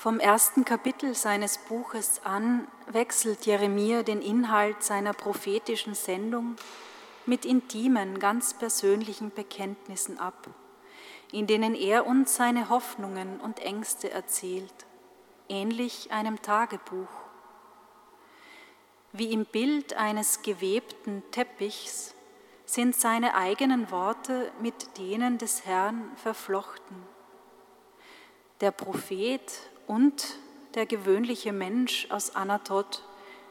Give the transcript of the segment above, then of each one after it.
Vom ersten Kapitel seines Buches an wechselt Jeremia den Inhalt seiner prophetischen Sendung mit intimen, ganz persönlichen Bekenntnissen ab, in denen er uns seine Hoffnungen und Ängste erzählt, ähnlich einem Tagebuch. Wie im Bild eines gewebten Teppichs sind seine eigenen Worte mit denen des Herrn verflochten. Der Prophet und der gewöhnliche Mensch aus Anatot,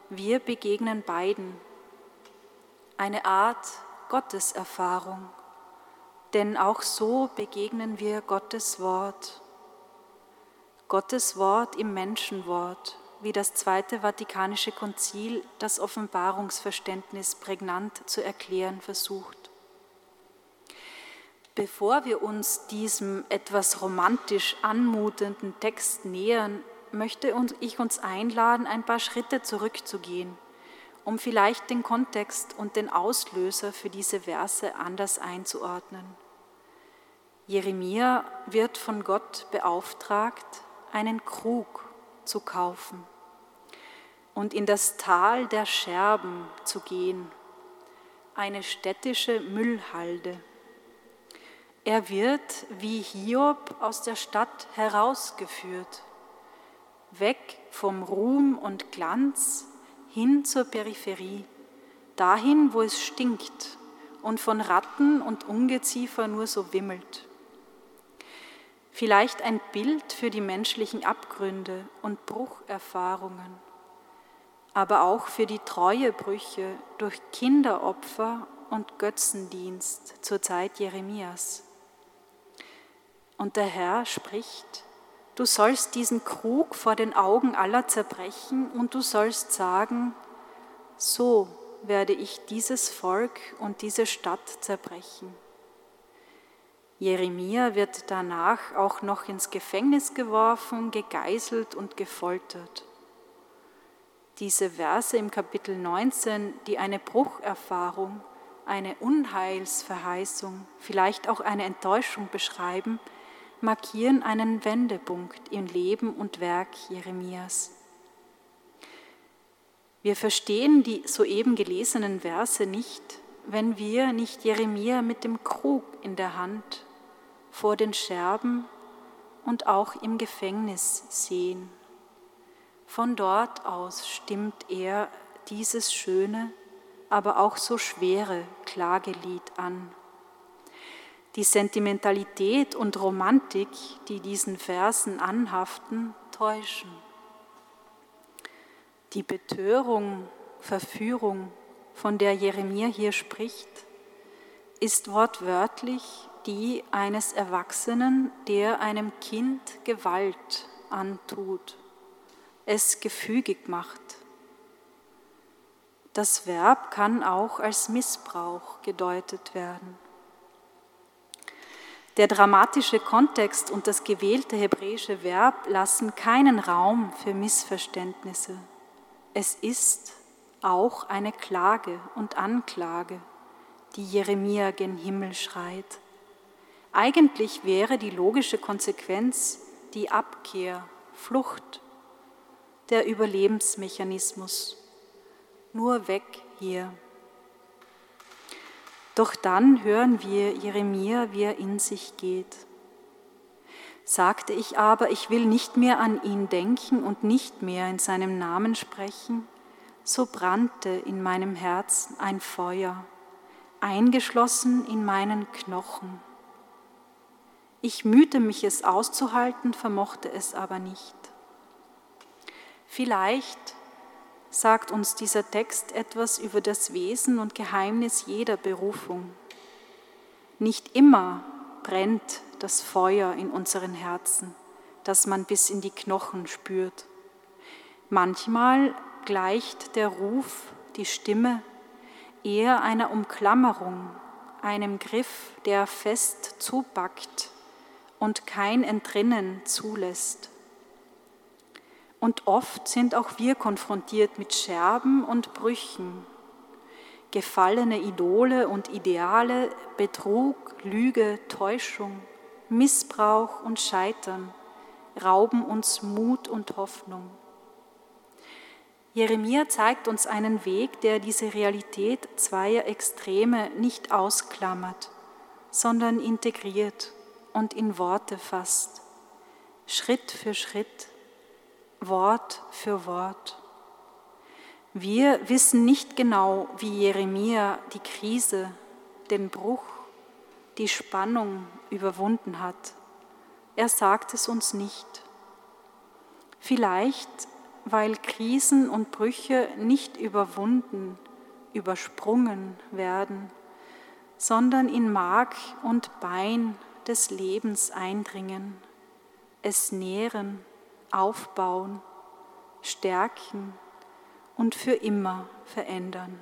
wir begegnen beiden. Eine Art Gotteserfahrung, denn auch so begegnen wir Gottes Wort. Gottes Wort im Menschenwort, wie das Zweite Vatikanische Konzil das Offenbarungsverständnis prägnant zu erklären versucht. Bevor wir uns diesem etwas romantisch anmutenden Text nähern, möchte ich uns einladen, ein paar Schritte zurückzugehen, um vielleicht den Kontext und den Auslöser für diese Verse anders einzuordnen. Jeremia wird von Gott beauftragt, einen Krug zu kaufen und in das Tal der Scherben zu gehen, eine städtische Müllhalde. Er wird wie Hiob aus der Stadt herausgeführt, weg vom Ruhm und Glanz hin zur Peripherie, dahin, wo es stinkt und von Ratten und Ungeziefer nur so wimmelt. Vielleicht ein Bild für die menschlichen Abgründe und Brucherfahrungen, aber auch für die Treuebrüche durch Kinderopfer und Götzendienst zur Zeit Jeremias. Und der Herr spricht, du sollst diesen Krug vor den Augen aller zerbrechen und du sollst sagen, so werde ich dieses Volk und diese Stadt zerbrechen. Jeremia wird danach auch noch ins Gefängnis geworfen, gegeißelt und gefoltert. Diese Verse im Kapitel 19, die eine Brucherfahrung, eine Unheilsverheißung, vielleicht auch eine Enttäuschung beschreiben, markieren einen Wendepunkt im Leben und Werk Jeremias. Wir verstehen die soeben gelesenen Verse nicht, wenn wir nicht Jeremia mit dem Krug in der Hand vor den Scherben und auch im Gefängnis sehen. Von dort aus stimmt er dieses schöne, aber auch so schwere Klagelied an die Sentimentalität und Romantik, die diesen Versen anhaften, täuschen. Die Betörung, Verführung, von der Jeremia hier spricht, ist wortwörtlich die eines Erwachsenen, der einem Kind Gewalt antut, es gefügig macht. Das Verb kann auch als Missbrauch gedeutet werden. Der dramatische Kontext und das gewählte hebräische Verb lassen keinen Raum für Missverständnisse. Es ist auch eine Klage und Anklage, die Jeremia gen Himmel schreit. Eigentlich wäre die logische Konsequenz die Abkehr, Flucht, der Überlebensmechanismus. Nur weg hier. Doch dann hören wir Jeremia, wie er in sich geht. Sagte ich aber, ich will nicht mehr an ihn denken und nicht mehr in seinem Namen sprechen, so brannte in meinem Herzen ein Feuer, eingeschlossen in meinen Knochen. Ich mühte mich es auszuhalten, vermochte es aber nicht. Vielleicht sagt uns dieser Text etwas über das Wesen und Geheimnis jeder Berufung. Nicht immer brennt das Feuer in unseren Herzen, das man bis in die Knochen spürt. Manchmal gleicht der Ruf, die Stimme, eher einer Umklammerung, einem Griff, der fest zupackt und kein Entrinnen zulässt. Und oft sind auch wir konfrontiert mit Scherben und Brüchen, gefallene Idole und Ideale, Betrug, Lüge, Täuschung, Missbrauch und Scheitern, rauben uns Mut und Hoffnung. Jeremia zeigt uns einen Weg, der diese Realität zweier Extreme nicht ausklammert, sondern integriert und in Worte fasst, Schritt für Schritt, Wort für Wort. Wir wissen nicht genau, wie Jeremia die Krise, den Bruch, die Spannung überwunden hat. Er sagt es uns nicht. Vielleicht, weil Krisen und Brüche nicht überwunden, übersprungen werden, sondern in Mark und Bein des Lebens eindringen, es nähren, aufbauen, stärken und für immer verändern.